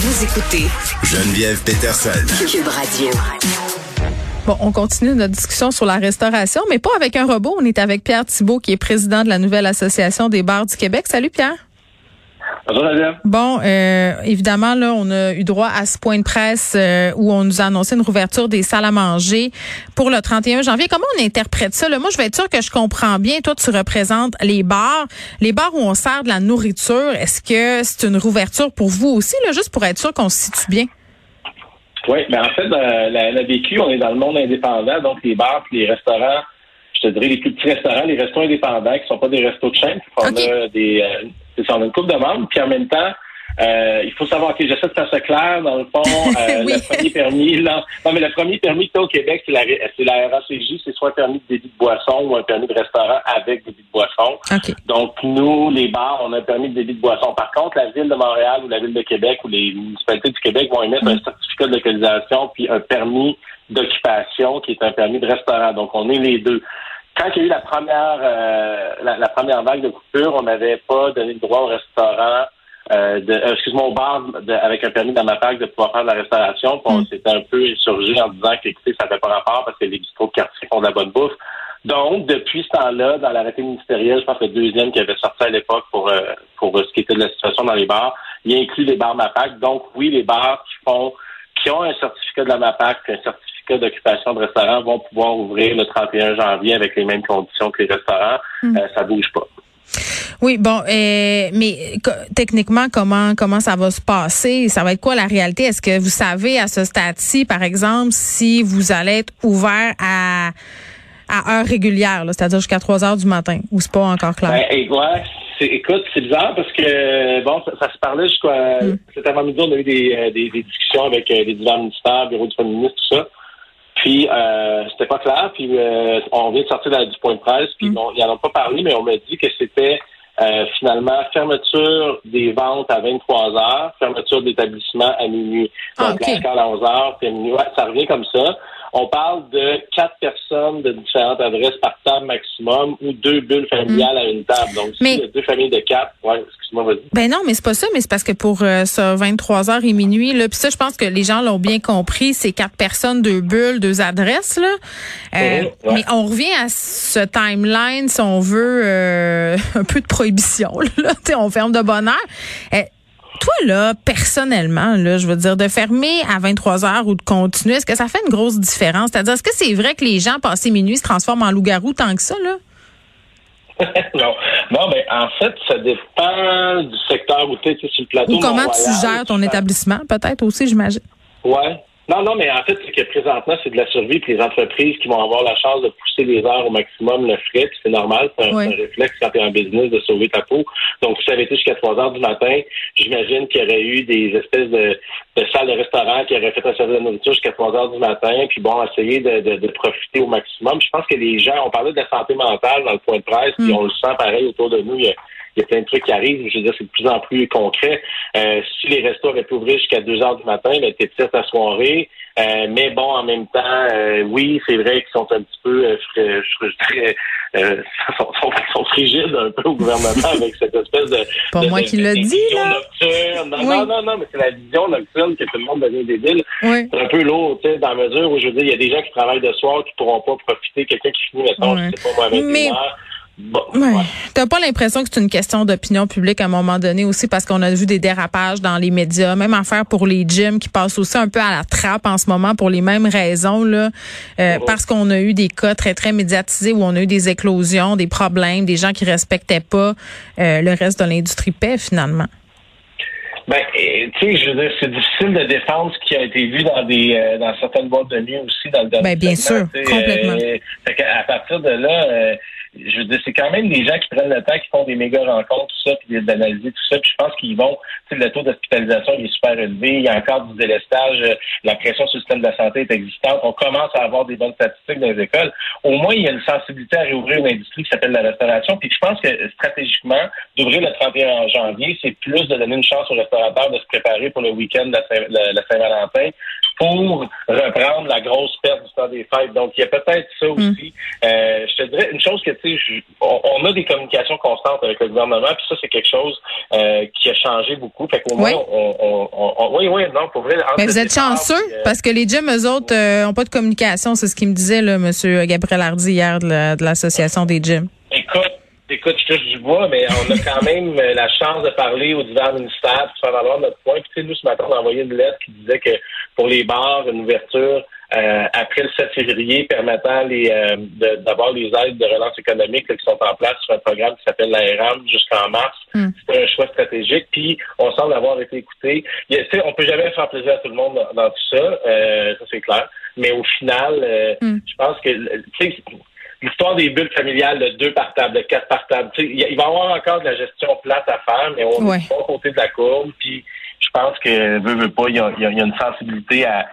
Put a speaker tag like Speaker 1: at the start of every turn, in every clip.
Speaker 1: Vous écoutez
Speaker 2: Geneviève Peterson.
Speaker 1: Cube Radio.
Speaker 3: Bon, on continue notre discussion sur la restauration, mais pas avec un robot. On est avec Pierre Thibault, qui est président de la nouvelle association des bars du Québec. Salut Pierre. Bon, euh, évidemment, là, on a eu droit à ce point de presse euh, où on nous a annoncé une rouverture des salles à manger pour le 31 janvier. Comment on interprète ça? Là? Moi, je vais être sûr que je comprends bien. Toi, tu représentes les bars. Les bars où on sert de la nourriture, est-ce que c'est une rouverture pour vous aussi, là, juste pour être sûr qu'on se situe bien?
Speaker 4: Oui, mais en fait, euh, la, la BQ, on est dans le monde indépendant, donc les bars et les restaurants je te dirais, les plus petits restaurants, les restaurants indépendants qui ne sont pas des restos de chaîne. On a des, euh, on a une coupe de membres, puis en même temps, euh, il faut savoir que j'essaie de faire ça clair. Dans le fond, euh, le premier permis, là, non, mais le premier permis que au Québec, c'est la, c'est la RACJ, c'est soit un permis de débit de boisson ou un permis de restaurant avec débit de boisson. Donc, nous, les bars, on a un permis de débit de boisson. Par contre, la Ville de Montréal ou la Ville de Québec ou les municipalités du Québec vont émettre un certificat de localisation puis un permis d'occupation qui est un permis de restaurant. Donc, on est les deux quand il y a eu la première euh, la, première vague de coupure, on n'avait pas donné le droit au restaurant euh, de euh, excuse-moi au bar avec un permis dans ma de pouvoir faire de la restauration. Puis on mm. s'était un peu insurgé en disant que écoutez, ça n'avait pas rapport parce que les bistrots de quartier font de la bonne bouffe. Donc, depuis ce temps-là, dans l'arrêté ministériel, je pense que le deuxième qui avait sorti à l'époque pour pour ce qui était de la situation dans les bars, il inclut les bars MAPAC. Donc, oui, les bars qui font qui ont un certificat de la MAPAC, un certificat d'occupation de restaurants vont pouvoir ouvrir le 31 janvier avec les mêmes conditions que les restaurants. Ça hmm. euh, ça bouge pas.
Speaker 3: Oui, bon, euh, mais techniquement, comment comment ça va se passer? Ça va être quoi la réalité? Est-ce que vous savez à ce stade-ci, par exemple, si vous allez être ouvert à à heure régulière, c'est-à-dire jusqu'à 3 heures du matin, ou c'est pas encore clair?
Speaker 4: Ben, écoute, c'est bizarre parce que bon, ça, se parlait jusqu'à mm. cet avant-midi, on a eu des, euh, des, discussions avec les divers ministères, bureau du premier ministre, tout ça. Puis euh, c'était pas clair. Puis euh, on vient de sortir du point de presse. Puis mm. ils n'en ont pas parlé, mais on m'a dit que c'était euh, finalement fermeture des ventes à 23 heures, fermeture d'établissement à minuit.
Speaker 3: Ah, Donc
Speaker 4: ah, à 11 heures, puis minuit. ça revient comme ça. On parle de quatre personnes de différentes adresses par table maximum ou deux bulles familiales à une table. Donc, mais... deux familles de quatre, ouais, excuse-moi, vas-y.
Speaker 3: Ben non, mais c'est pas ça, mais c'est parce que pour euh, ça, 23 h et minuit, là, puis ça, je pense que les gens l'ont bien compris, c'est quatre personnes, deux bulles, deux adresses, là. Euh, mhm, mais on revient à ce timeline, si on veut, euh, un peu de prohibition, là. on ferme de bonne heure. Toi, là, personnellement, là, je veux dire, de fermer à 23 heures ou de continuer, est-ce que ça fait une grosse différence? C'est-à-dire, est-ce que c'est vrai que les gens, passés minuit, se transforment en loup-garou tant que ça, là?
Speaker 4: non, non, mais en fait, ça dépend du secteur où tu es sur le plateau.
Speaker 3: Ou comment tu gères ton établissement, peut-être aussi, j'imagine?
Speaker 4: Ouais, non, non, mais en fait, c'est que présentement, c'est de la survie, puis les entreprises qui vont avoir la chance de pousser les heures au maximum le frais, puis c'est normal, c'est un, réflexe quand tu es en business de sauver ta peau. Donc, si ça avait été jusqu'à 3 heures du matin, j'imagine qu'il y aurait eu des espèces de, de, salles de restaurant qui auraient fait un service de nourriture jusqu'à 3 heures du matin, puis bon, essayer de, de, de, profiter au maximum. Je pense que les gens, on parlait de la santé mentale dans le point de presse, puis mm. on le sent pareil autour de nous. Il y a, il y a plein de trucs qui arrivent. Je veux dire, c'est de plus en plus concret. Euh, si les restos avaient pu ouvrir jusqu'à 2 heures du matin, ben, t'es peut-être à soirée. Euh, mais bon, en même temps, euh, oui, c'est vrai qu'ils sont un petit peu, je, dirais, sont, sont, sont, frigides un peu au gouvernement avec cette espèce de.
Speaker 3: Pas moi qui l'a dit, là.
Speaker 4: Nocturne. Non, non, non, mais c'est la vision nocturne que tout le monde devient débile.
Speaker 3: Oui.
Speaker 4: C'est un peu lourd, tu sais, dans la mesure où je veux dire, il y a des gens qui travaillent de soir qui pourront pas profiter. Quelqu'un qui finit, maintenant, je sais pas moi, avec mais...
Speaker 3: Bon, ouais. T'as pas l'impression que c'est une question d'opinion publique à un moment donné aussi parce qu'on a vu des dérapages dans les médias, même affaire pour les gyms qui passent aussi un peu à la trappe en ce moment pour les mêmes raisons là, euh, parce qu'on a eu des cas très très médiatisés où on a eu des éclosions, des problèmes, des gens qui respectaient pas euh, le reste de l'industrie paix finalement.
Speaker 4: Ben, tu sais, je veux dire, c'est difficile de défendre ce qui a été vu dans des euh, dans certaines boîtes de nuit aussi dans le
Speaker 3: domaine. Ben, bien sûr, complètement.
Speaker 4: fait à partir de là, je veux dire, c'est quand même des gens qui prennent le temps, qui font des méga rencontres, tout ça, puis d'analyser tout ça. Puis je pense qu'ils vont, tu sais, le taux d'hospitalisation est super élevé. Il y a encore du délestage. Euh, la pression sur le système de la santé est existante. On commence à avoir des bonnes statistiques dans les écoles. Au moins, il y a une sensibilité à réouvrir une industrie qui s'appelle la restauration. Puis je pense que stratégiquement, d'ouvrir le 31 janvier, c'est plus de donner une chance aux restaurateurs de se préparer pour le week-end de la Saint-Valentin pour reprendre la grosse perte du temps des fêtes. Donc, il y a peut-être ça hmm. aussi. Euh, je te dirais une chose que, tu sais, on, a des communications constantes avec le gouvernement, puis ça, c'est quelque chose euh, qui a changé beaucoup. Fait qu'au moins, on, on, oui, oui, non, pour vrai.
Speaker 3: Mais vous êtes chanceux, euh, parce que les gyms, eux autres, n'ont pas de communication. C'est ce qu'il me disait, là, M. Gabriel Hardy, hier, de l'Association des gyms.
Speaker 4: Écoute, je touche du bois, mais on a quand même la chance de parler aux divers ministères, pour faire valoir notre point. Puis, tu sais, nous, ce matin, on a envoyé une lettre qui disait que pour les bars, une ouverture euh, après le 7 février permettant les euh, d'avoir les aides de relance économique qui sont en place sur un programme qui s'appelle l'ARAM jusqu'en mars. Hmm. C'est un choix stratégique. Puis on semble avoir été écouté. On peut jamais faire plaisir à tout le monde dans, tout ça, euh, ça c'est clair. Mais au final, euh, hmm. je pense que l'histoire des bulles familiales de deux par table, de quatre par table, il va y avoir encore de la gestion plate à faire, mais on est pas côté de la courbe. Puis je pense que veut, veut pas, il y a, y a une sensibilité à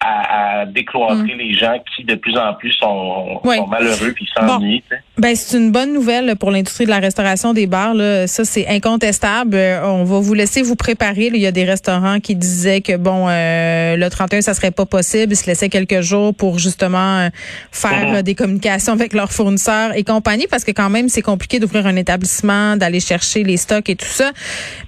Speaker 4: à, à décloîtrer mm. les gens qui de plus en plus sont, malheureux puis s'ennuient.
Speaker 3: Ben c'est une bonne nouvelle pour l'industrie de la restauration des bars. Là. Ça c'est incontestable. Euh, on va vous laisser vous préparer. Il y a des restaurants qui disaient que bon euh, le 31 ça serait pas possible. Ils se laissaient quelques jours pour justement euh, faire mm-hmm. des communications avec leurs fournisseurs et compagnie parce que quand même c'est compliqué d'ouvrir un établissement, d'aller chercher les stocks et tout ça.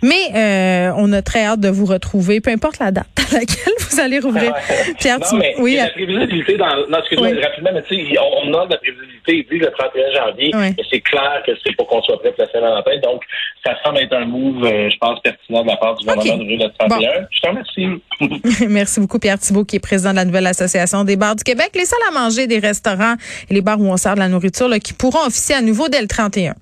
Speaker 3: Mais on a très hâte de vous retrouver, peu importe la date à laquelle vous allez rouvrir.
Speaker 4: Pierre, non, mais oui, il y a la prévisibilité dans. Non, excuse-moi, rapidement, mais tu sais, on, a de la prévisibilité vu le 31 janvier. Oui. Mais c'est clair que c'est pour qu'on soit prêt pour la Saint-Valentin. Donc, ça semble être un move, euh, je pense, pertinent de la part du gouvernement de le 31. Je te remercie.
Speaker 3: Merci beaucoup, Pierre Thibault, qui est président de la nouvelle Association des bars du Québec. Les salles à manger des restaurants et les bars où on sert de la nourriture là, qui pourront officier à nouveau dès le 31.